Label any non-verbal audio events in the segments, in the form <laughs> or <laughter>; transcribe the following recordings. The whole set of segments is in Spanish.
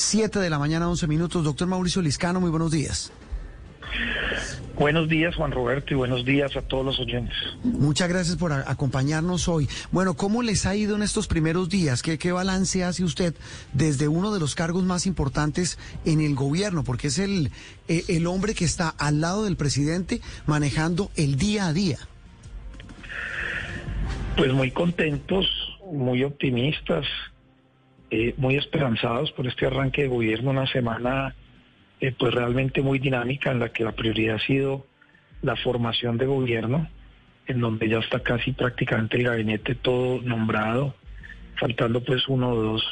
7 de la mañana, 11 minutos. Doctor Mauricio Liscano, muy buenos días. Buenos días, Juan Roberto, y buenos días a todos los oyentes. Muchas gracias por acompañarnos hoy. Bueno, ¿cómo les ha ido en estos primeros días? ¿Qué, ¿Qué, balance hace usted desde uno de los cargos más importantes en el gobierno? Porque es el, eh, el hombre que está al lado del presidente manejando el día a día. Pues muy contentos, muy optimistas, eh, muy esperanzados por este arranque de gobierno, una semana eh, pues realmente muy dinámica en la que la prioridad ha sido la formación de gobierno, en donde ya está casi prácticamente el gabinete todo nombrado, faltando pues uno o dos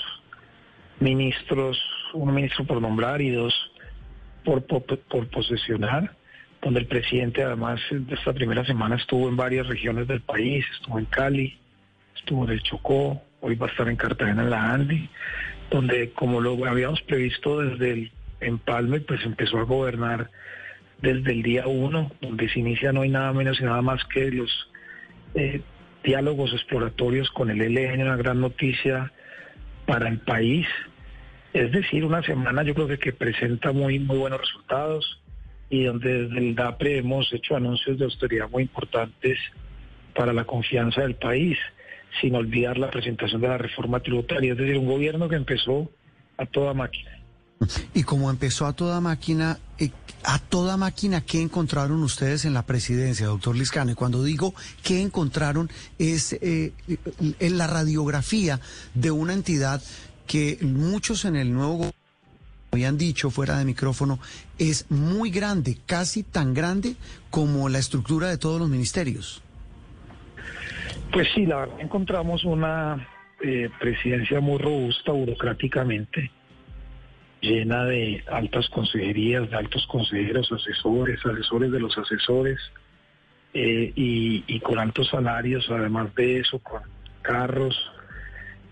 ministros, un ministro por nombrar y dos por, por, por posesionar, donde el presidente además de esta primera semana estuvo en varias regiones del país, estuvo en Cali, estuvo en el Chocó, hoy va a estar en Cartagena en la Andy, donde como lo habíamos previsto desde el empalme, pues empezó a gobernar desde el día uno, donde se inicia no hay nada menos y nada más que los eh, diálogos exploratorios con el ELN, una gran noticia para el país. Es decir, una semana yo creo que, que presenta muy, muy buenos resultados y donde desde el DAPRE hemos hecho anuncios de austeridad muy importantes para la confianza del país sin olvidar la presentación de la reforma tributaria, es decir, un gobierno que empezó a toda máquina. Y como empezó a toda máquina, eh, a toda máquina, ¿qué encontraron ustedes en la presidencia, doctor Liscano? Y cuando digo qué encontraron, es eh, en la radiografía de una entidad que muchos en el nuevo habían dicho fuera de micrófono, es muy grande, casi tan grande como la estructura de todos los ministerios. Pues sí, la verdad encontramos una eh, presidencia muy robusta burocráticamente, llena de altas consejerías, de altos consejeros, asesores, asesores de los asesores, eh, y, con altos salarios, además de eso, con carros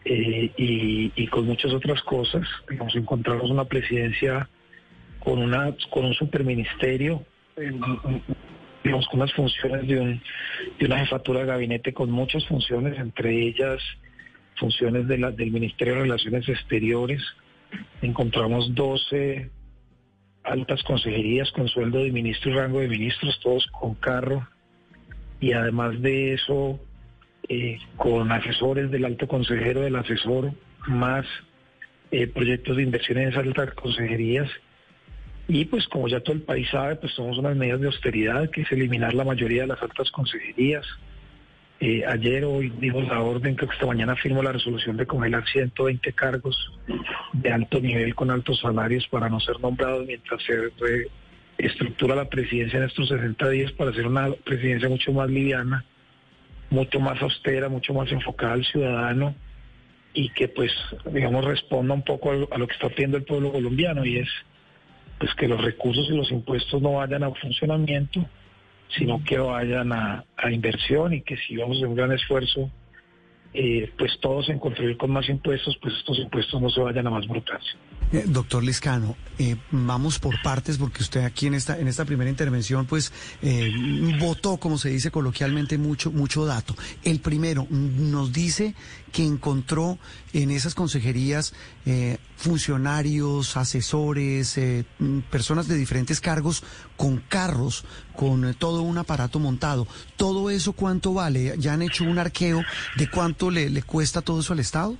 eh, y, con muchas otras cosas. Nos encontramos una presidencia con, una, con un superministerio digamos, con unas funciones de, un, de una jefatura de gabinete con muchas funciones, entre ellas funciones del Ministerio de Relaciones Exteriores. Encontramos 12 altas consejerías con sueldo de ministro y rango de ministros, todos con carro. Y además de eso, eh, con asesores del alto consejero, del asesor, más eh, proyectos de inversión en esas altas consejerías y pues como ya todo el país sabe, pues somos unas medidas de austeridad, que es eliminar la mayoría de las altas consejerías. Eh, ayer hoy dimos la orden, que esta mañana firmó la resolución de congelar 120 cargos de alto nivel con altos salarios para no ser nombrados mientras se estructura la presidencia en estos 60 días para hacer una presidencia mucho más liviana, mucho más austera, mucho más enfocada al ciudadano y que pues digamos responda un poco a lo que está pidiendo el pueblo colombiano y es pues que los recursos y los impuestos no vayan a funcionamiento, sino que vayan a, inversión y que si vamos a un gran esfuerzo, eh, pues todos en contribuir con más impuestos, pues estos impuestos no se vayan a más burocracia. Eh, doctor Liscano, eh, vamos por partes porque usted aquí en esta en esta primera intervención pues eh, votó, como se dice coloquialmente, mucho mucho dato. El primero nos dice que encontró en esas consejerías funcionarios, asesores, personas de diferentes cargos con carros, con todo un aparato montado. ¿Todo eso cuánto vale? ¿Ya han hecho un arqueo de cuánto le, le cuesta todo eso al Estado?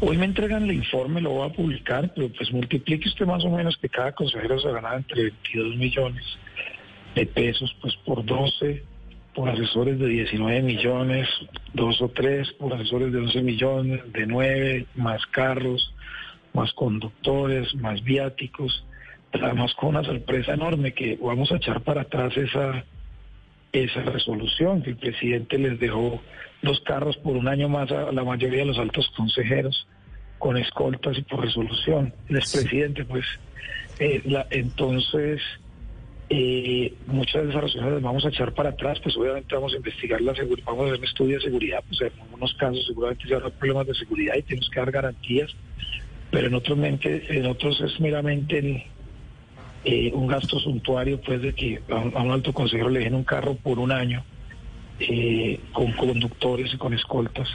Hoy me entregan el informe, lo voy a publicar, pero pues multiplique usted más o menos que cada consejero se gana entre 22 millones de pesos, pues por 12, por asesores de 19 millones, dos o tres, por asesores de 11 millones, de 9, más carros, más conductores, más viáticos, además con una sorpresa enorme que vamos a echar para atrás esa esa resolución que el presidente les dejó los carros por un año más a la mayoría de los altos consejeros con escoltas y por resolución. El expresidente, pues, eh, la, entonces, eh, muchas de esas resoluciones las vamos a echar para atrás, pues obviamente vamos a investigar la seguridad, vamos a hacer un estudio de seguridad, pues en algunos casos seguramente se habrá problemas de seguridad y tenemos que dar garantías, pero en otros, en otros es meramente el eh, un gasto suntuario pues de que a un, alto consejero le dejen un carro por un año eh, con conductores y con escoltas.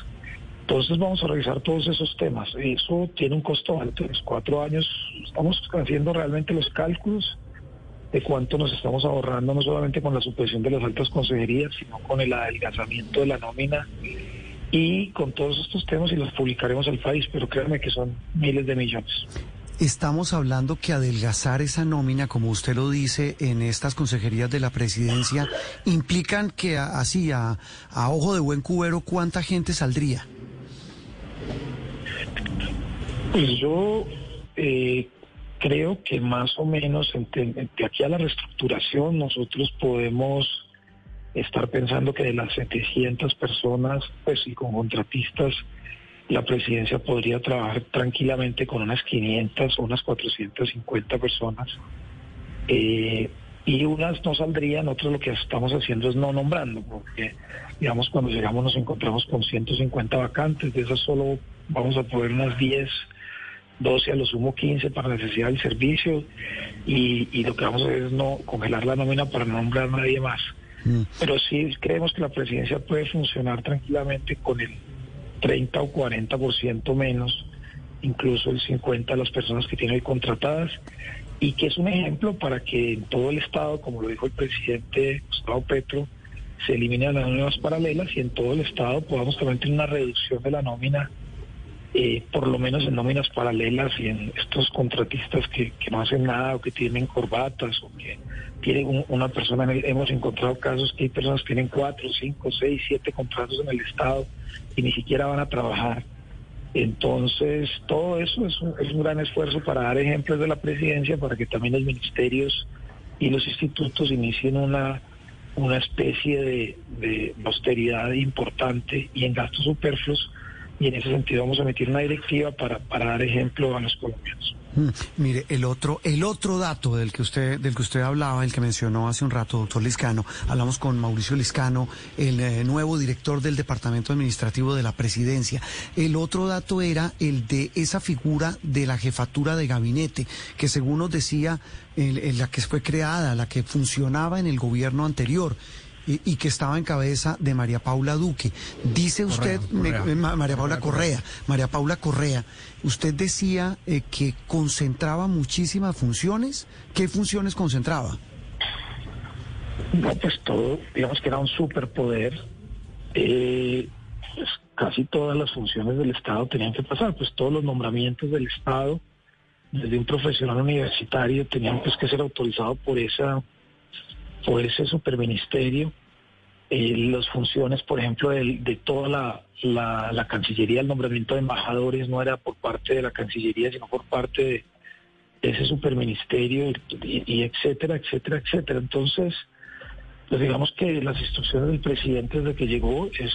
Entonces vamos a revisar todos esos temas. Eso tiene un costo alto. Los cuatro años estamos haciendo realmente los cálculos de cuánto nos estamos ahorrando, no solamente con la supresión de las altas consejerías, sino con el adelgazamiento de la nómina y con todos estos temas y los publicaremos al país, pero créanme que son miles de millones. Estamos hablando que adelgazar esa nómina, como usted lo dice, en estas consejerías de la presidencia, implican que así, a, ojo de buen cubero, ¿cuánta gente saldría? Pues yo eh, creo que más o menos de aquí a la reestructuración nosotros podemos estar pensando que de las 700 personas, pues y con contratistas, la presidencia podría trabajar tranquilamente con unas 500 o unas 450 personas. Eh, y unas no saldrían, otros lo que estamos haciendo es no nombrando, porque digamos cuando llegamos nos encontramos con 150 vacantes, de esas solo vamos a poder unas 10, 12 a lo sumo 15 para necesidad del servicio y, y lo que vamos a hacer es no congelar la nómina para no nombrar a nadie más. Mm. Pero sí creemos que la presidencia puede funcionar tranquilamente con el 30 o 40% menos, incluso el 50 de las personas que tiene contratadas, y que es un ejemplo para que en todo el Estado, como lo dijo el presidente Gustavo Petro, se eliminen las nóminas paralelas y en todo el Estado podamos también tener una reducción de la nómina, eh, por lo menos en nóminas paralelas y en estos contratistas que, que no hacen nada o que tienen corbatas o que tienen una persona, hemos encontrado casos que hay personas que tienen cuatro, cinco, seis, siete contratos en el Estado y ni siquiera van a trabajar. Entonces, todo eso es un, es un gran esfuerzo para dar ejemplos de la presidencia, para que también los ministerios y los institutos inicien una, una especie de, de austeridad importante y en gastos superfluos. Y en ese sentido vamos a emitir una directiva para, para dar ejemplo a los colombianos. Mm, mire, el otro, el otro dato del que usted, del que usted hablaba, el que mencionó hace un rato, doctor Liscano, hablamos con Mauricio Liscano, el eh, nuevo director del Departamento Administrativo de la Presidencia. El otro dato era el de esa figura de la jefatura de gabinete, que según nos decía, la que fue creada, la que funcionaba en el gobierno anterior y, que estaba en cabeza de María Paula Duque. Dice usted, María Paula Correa, María Paula Correa, usted decía eh, que concentraba muchísimas funciones. ¿Qué funciones concentraba? No, pues todo, digamos que era un superpoder. Eh, pues casi todas las funciones del Estado tenían que pasar, pues todos los nombramientos del Estado, desde un profesional universitario, tenían pues que ser autorizados por esa por ese superministerio. Eh, las funciones, por ejemplo, de, toda la, Cancillería, el nombramiento de embajadores no era por parte de la Cancillería, sino por parte de ese superministerio, y, etcétera, etcétera, etcétera. Entonces, pues digamos que las instrucciones del presidente desde que llegó es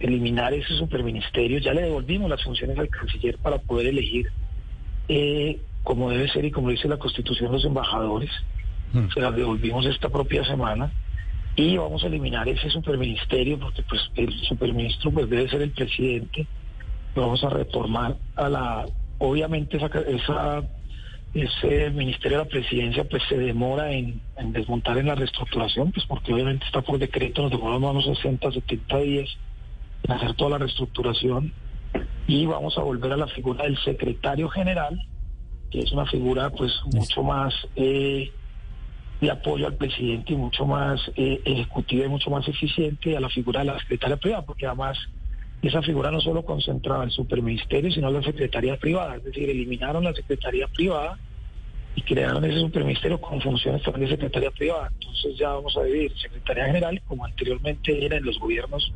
eliminar ese superministerio. Ya le devolvimos las funciones al canciller para poder elegir, eh, como debe ser y como dice la Constitución, los embajadores. Mm. Se las devolvimos esta propia semana y vamos a eliminar ese superministerio porque pues el superministro pues debe ser el presidente. Vamos a retomar a la, obviamente esa, esa ese ministerio de la presidencia pues se demora en, desmontar en la reestructuración, pues porque obviamente está por decreto, nos demoramos unos 60, 70 días en hacer toda la reestructuración y vamos a volver a la figura del secretario general, que es una figura pues mucho más eh, de apoyo al presidente y mucho más eh, ejecutiva y mucho más eficiente a la figura de la secretaria privada, porque además esa figura no solo concentraba el superministerio, sino la secretaría privada, es decir, eliminaron la secretaría privada y crearon ese superministerio con funciones también de secretaría privada. Entonces ya vamos a vivir secretaría general, como anteriormente era en los gobiernos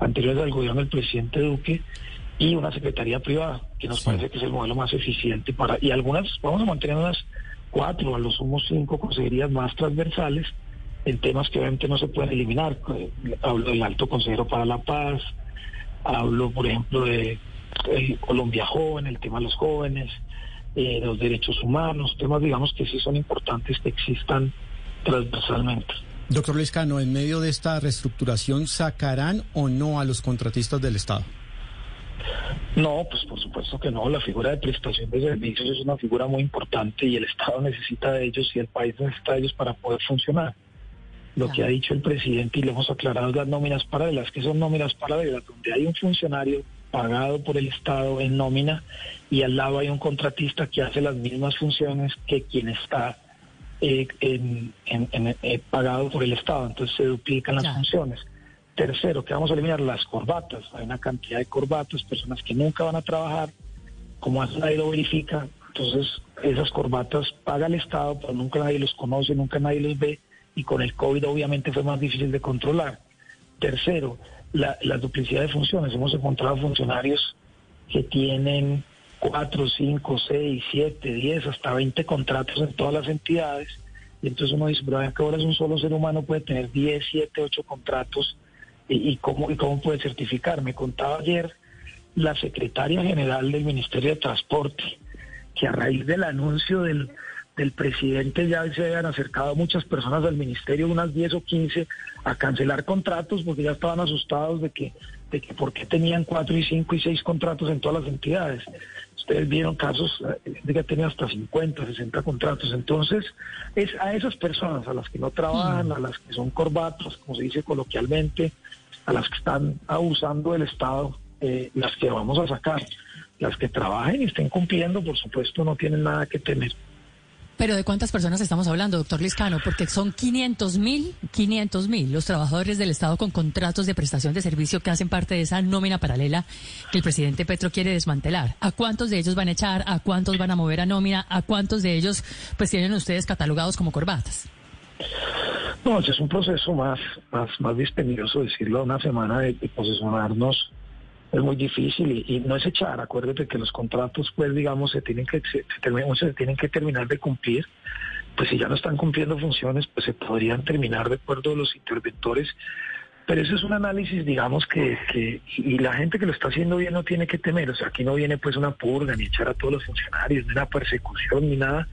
anteriores al gobierno del presidente Duque, y una secretaría privada, que nos parece que es el modelo más eficiente para... Y algunas, vamos a mantener unas cuatro, a los sumos cinco consejerías más transversales en temas que obviamente no se pueden eliminar. Hablo del alto consejero para la paz, hablo, por ejemplo, de, Colombia joven, el tema de los jóvenes, eh, los derechos humanos, temas, digamos, que sí son importantes que existan transversalmente. Doctor Lescano, en medio de esta reestructuración, ¿sacarán o no a los contratistas del Estado? No, pues por supuesto que no. La figura de prestación de servicios es una figura muy importante y el Estado necesita de ellos y el país necesita de ellos para poder funcionar. Lo que ha dicho el presidente y le hemos aclarado las nóminas paralelas, que son nóminas paralelas, donde hay un funcionario pagado por el Estado en nómina y al lado hay un contratista que hace las mismas funciones que quien está eh, en, eh, pagado por el Estado. Entonces se duplican las funciones. Tercero, que vamos a eliminar las corbatas. Hay una cantidad de corbatas, personas que nunca van a trabajar, como hace nadie lo verifica. Entonces esas corbatas paga el Estado, pero nunca nadie los conoce, nunca nadie los ve y con el COVID obviamente fue más difícil de controlar. Tercero, la, duplicidad de funciones. Hemos encontrado funcionarios que tienen cuatro, cinco, seis, siete, diez, hasta 20 contratos en todas las entidades. Y entonces uno dice, pero que ahora es un solo ser humano, puede tener 10, 7, 8 contratos. ¿Y, cómo, ¿Y cómo puede certificar? Me contaba ayer la secretaria general del Ministerio de Transporte que a raíz del anuncio del, del presidente ya se habían acercado muchas personas al ministerio, unas 10 o 15, a cancelar contratos porque ya estaban asustados de que, de que por qué tenían 4 y 5 y 6 contratos en todas las entidades. Ustedes vieron casos eh, de que tenían hasta 50, 60 contratos. Entonces, es a esas personas, a las que no trabajan, a las que son corbatos, como se dice coloquialmente, a las que están abusando del Estado, eh, las que vamos a sacar. Las que trabajen y estén cumpliendo, por supuesto, no tienen nada que temer. Pero ¿de cuántas personas estamos hablando, doctor Liscano? Porque son 500 mil, 500 mil los trabajadores del Estado con contratos de prestación de servicio que hacen parte de esa nómina paralela que el presidente Petro quiere desmantelar. ¿A cuántos de ellos van a echar? ¿A cuántos van a mover a nómina? ¿A cuántos de ellos pues tienen ustedes catalogados como corbatas? No, es un proceso más, más, más dispendioso, decirlo, una semana de, de posicionarnos es muy difícil y, no es echar. Acuérdate que los contratos, pues, digamos, se tienen que se, tienen que terminar de cumplir. Pues si ya no están cumpliendo funciones, pues se podrían terminar de acuerdo a los interventores. Pero eso es un análisis, digamos, que, que, y la gente que lo está haciendo bien no tiene que temer. O sea, aquí no viene pues una purga, ni echar a todos los funcionarios, ni una persecución, ni nada.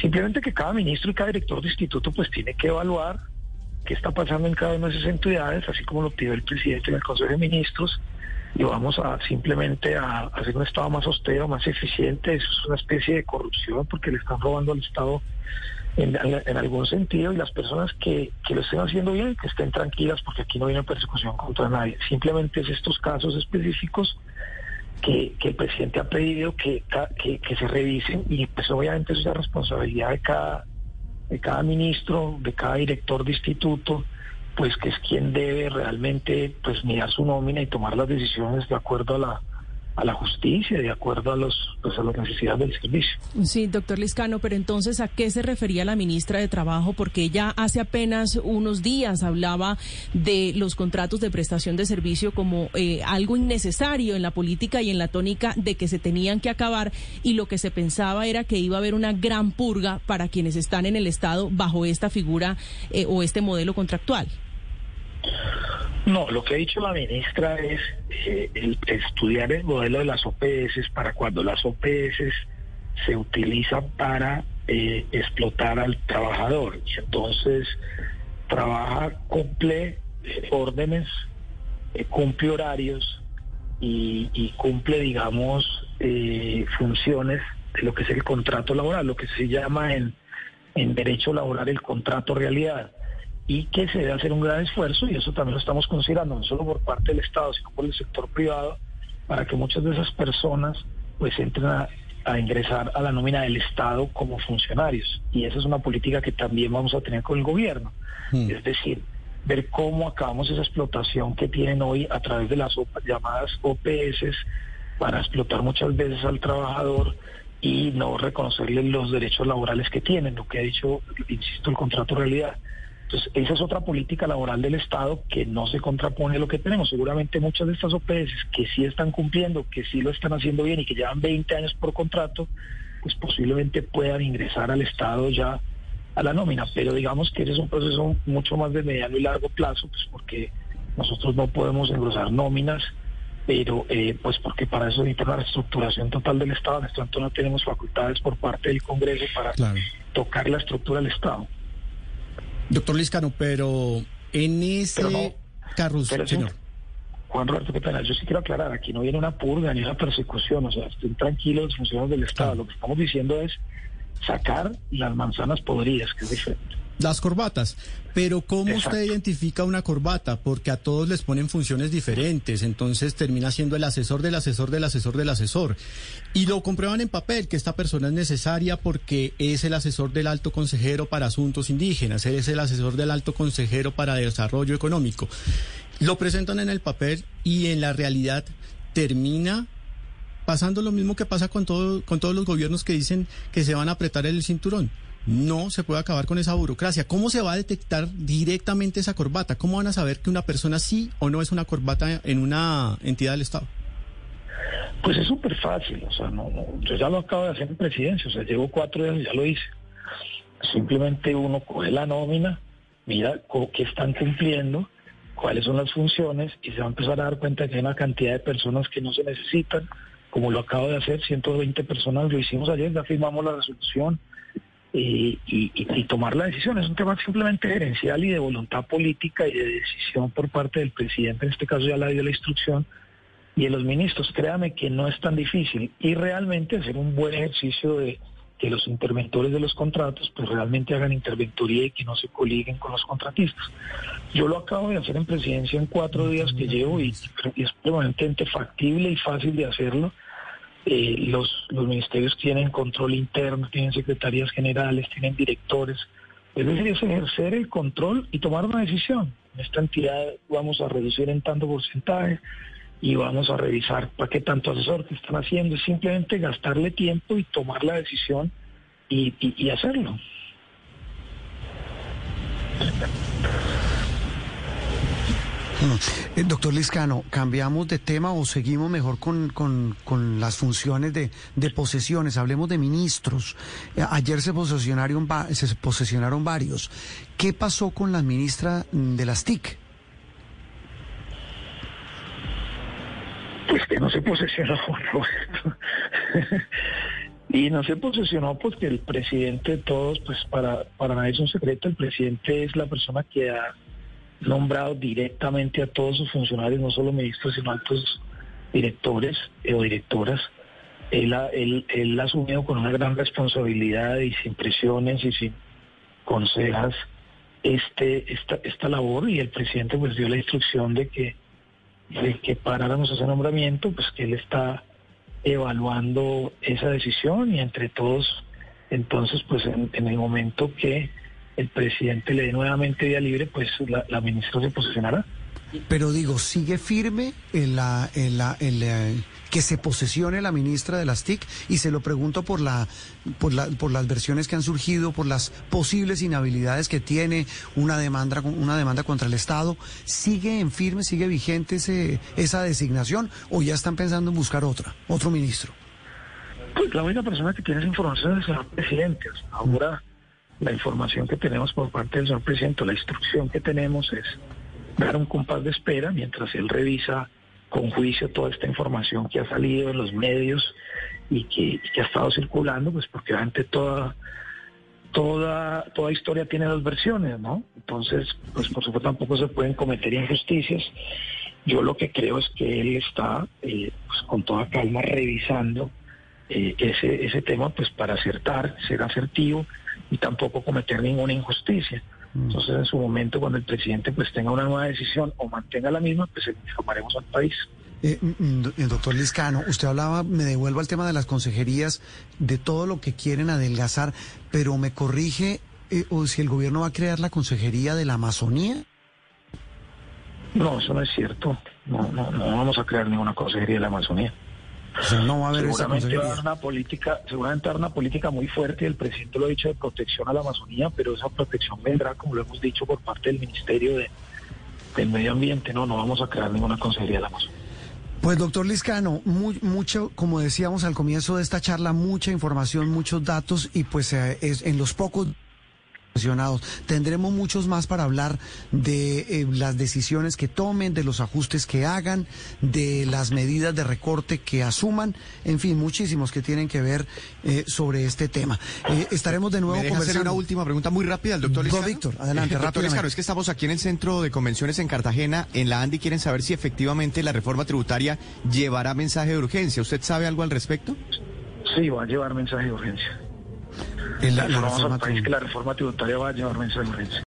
Simplemente que cada ministro y cada director de instituto pues tiene que evaluar qué está pasando en cada una de esas entidades, así como lo pidió el presidente en el Consejo de Ministros, y vamos a simplemente a, hacer un Estado más austero, más eficiente. Eso es una especie de corrupción porque le están robando al Estado en, algún sentido y las personas que, que, lo estén haciendo bien, que estén tranquilas porque aquí no viene persecución contra nadie. Simplemente es estos casos específicos que, el presidente ha pedido que, que, se revisen y pues obviamente es la responsabilidad de cada, de cada ministro, de cada director de instituto pues que es quien debe realmente pues mirar su nómina y tomar las decisiones de acuerdo a la a la justicia, de acuerdo a los pues a las necesidades del servicio. Sí, doctor Liscano, pero entonces ¿a qué se refería la ministra de Trabajo? Porque ella hace apenas unos días hablaba de los contratos de prestación de servicio como eh, algo innecesario en la política y en la tónica de que se tenían que acabar y lo que se pensaba era que iba a haber una gran purga para quienes están en el Estado bajo esta figura eh, o este modelo contractual. No, lo que ha dicho la ministra es eh, estudiar el modelo de las OPS para cuando las OPS se utilizan para eh, explotar al trabajador. Y entonces trabaja, cumple eh, órdenes, cumple horarios y, cumple, digamos, funciones de lo que es el contrato laboral, lo que se llama en, en derecho laboral el contrato realidad y que se debe hacer un gran esfuerzo, y eso también lo estamos considerando, no solo por parte del Estado, sino por el sector privado, para que muchas de esas personas pues entren a, ingresar a la nómina del Estado como funcionarios. Y esa es una política que también vamos a tener con el gobierno. Hmm. Es decir, ver cómo acabamos esa explotación que tienen hoy a través de las llamadas OPS para explotar muchas veces al trabajador y no reconocerle los derechos laborales que tienen, lo que ha dicho, insisto, el contrato realidad. Entonces, esa es otra política laboral del Estado que no se contrapone a lo que tenemos. Seguramente muchas de estas OPS que sí están cumpliendo, que sí lo están haciendo bien y que llevan 20 años por contrato, pues posiblemente puedan ingresar al Estado ya a la nómina. Pero digamos que ese es un proceso mucho más de mediano y largo plazo, pues porque nosotros no podemos engrosar nóminas, pero eh, pues porque para eso necesita una reestructuración total del Estado. En este momento no tenemos facultades por parte del Congreso para tocar la estructura del Estado. Doctor Liscano, pero en ese Carlos, señor. Juan Roberto, qué pena, yo sí quiero aclarar, aquí no viene una purga ni una persecución, o sea, estén tranquilos los funcionarios del Estado. Lo que estamos diciendo es sacar las manzanas podridas, que es diferente. Las corbatas. Pero ¿cómo usted identifica una corbata? Porque a todos les ponen funciones diferentes, entonces termina siendo el asesor del asesor del asesor del asesor. Y lo comprueban en papel, que esta persona es necesaria porque es el asesor del alto consejero para asuntos indígenas, es el asesor del alto consejero para desarrollo económico. Lo presentan en el papel y en la realidad termina pasando lo mismo que pasa con, todo, con todos los gobiernos que dicen que se van a apretar el cinturón no se puede acabar con esa burocracia. ¿Cómo se va a detectar directamente esa corbata? ¿Cómo van a saber que una persona sí o no es una corbata en una entidad del Estado? Pues es súper fácil, o sea, no, yo ya lo acabo de hacer en presidencia, o sea, llevo cuatro días y ya lo hice. Simplemente uno coge la nómina, mira qué están cumpliendo, cuáles son las funciones y se va a empezar a dar cuenta que hay una cantidad de personas que no se necesitan, como lo acabo de hacer, 120 personas, lo hicimos ayer, ya firmamos la resolución, y, tomar la decisión. Es un tema simplemente gerencial y de voluntad política y de decisión por parte del presidente, en este caso ya la dio la instrucción, y de los ministros. Créame que no es tan difícil y realmente hacer un buen ejercicio de que los interventores de los contratos pues realmente hagan interventoría y que no se coliguen con los contratistas. Yo lo acabo de hacer en presidencia en cuatro días que llevo y, y es permanentemente factible y fácil de hacerlo eh, los, ministerios tienen control interno, tienen secretarías generales, tienen directores. Es decir, es ejercer el control y tomar una decisión. En esta entidad vamos a reducir en tanto porcentaje y vamos a revisar para qué tanto asesor que están haciendo. Es simplemente gastarle tiempo y tomar la decisión y hacerlo. Eh, doctor Liscano, ¿cambiamos de tema o seguimos mejor con, con, las funciones de, de, posesiones? Hablemos de ministros. Eh, ayer se posesionaron, se posesionaron varios. ¿Qué pasó con la ministra de las TIC? Pues que no se posesionó, <laughs> y no se posesionó porque el presidente de todos, pues para, para nadie es un secreto, el presidente es la persona que ha nombrado directamente a todos sus funcionarios, no solo ministros, sino altos directores eh, o directoras. Él ha, él, él ha asumido con una gran responsabilidad y sin presiones y sin consejas este, esta, esta labor y el presidente pues dio la instrucción de que, de que paráramos ese nombramiento, pues que él está evaluando esa decisión y entre todos entonces pues en el momento que el presidente le dé nuevamente día libre, pues la, ministra se posicionará. Pero digo, ¿sigue firme en la, en la, en que se posesione la ministra de las TIC? Y se lo pregunto por, la, por, la, por las versiones que han surgido, por las posibles inhabilidades que tiene una demanda, una demanda contra el Estado. ¿Sigue en firme, sigue vigente ese, esa designación o ya están pensando en buscar otra, otro ministro? Pues la única persona que tiene esa información es el presidente. Ahora la información que tenemos por parte del señor presidente, la instrucción que tenemos es dar un compás de espera mientras él revisa con juicio toda esta información que ha salido en los medios y que, ha estado circulando, pues porque obviamente toda, toda, toda historia tiene dos versiones, ¿no? Entonces, pues por supuesto tampoco se pueden cometer injusticias. Yo lo que creo es que él está eh, pues, con toda calma revisando eh, ese, ese tema pues para acertar, ser asertivo y tampoco cometer ninguna injusticia. Mm. Entonces, en su momento, cuando el presidente pues tenga una nueva decisión o mantenga la misma, pues informaremos al país. Eh, mm, mm, eh, doctor Liscano, usted hablaba, me devuelvo al tema de las consejerías, de todo lo que quieren adelgazar, pero me corrige eh, o si el gobierno va a crear la consejería de la Amazonía. No, eso no es cierto. No, no, no vamos a crear ninguna consejería de la Amazonía no va a haber seguramente va una política, seguramente va a haber una política muy fuerte, el presidente lo ha dicho, de protección a la Amazonía, pero esa protección vendrá, como lo hemos dicho, por parte del Ministerio de, del Medio Ambiente. No, no vamos a crear ninguna consejería de la Amazonía. Pues doctor Liscano, mucho, como decíamos al comienzo de esta charla, mucha información, muchos datos y pues eh, es, en los pocos Tendremos muchos más para hablar de eh, las decisiones que tomen, de los ajustes que hagan, de las medidas de recorte que asuman, en fin, muchísimos que tienen que ver eh, sobre este tema. Eh, estaremos de nuevo conversando. hacer una última pregunta muy rápida al doctor Liscano? Víctor, adelante, es que estamos aquí en el Centro de Convenciones en Cartagena, en la ANDI, quieren saber si efectivamente la reforma tributaria llevará mensaje de urgencia. ¿Usted sabe algo al respecto? Sí, va a llevar mensaje de urgencia. La, reforma, que la reforma tributaria va a llevar mensaje.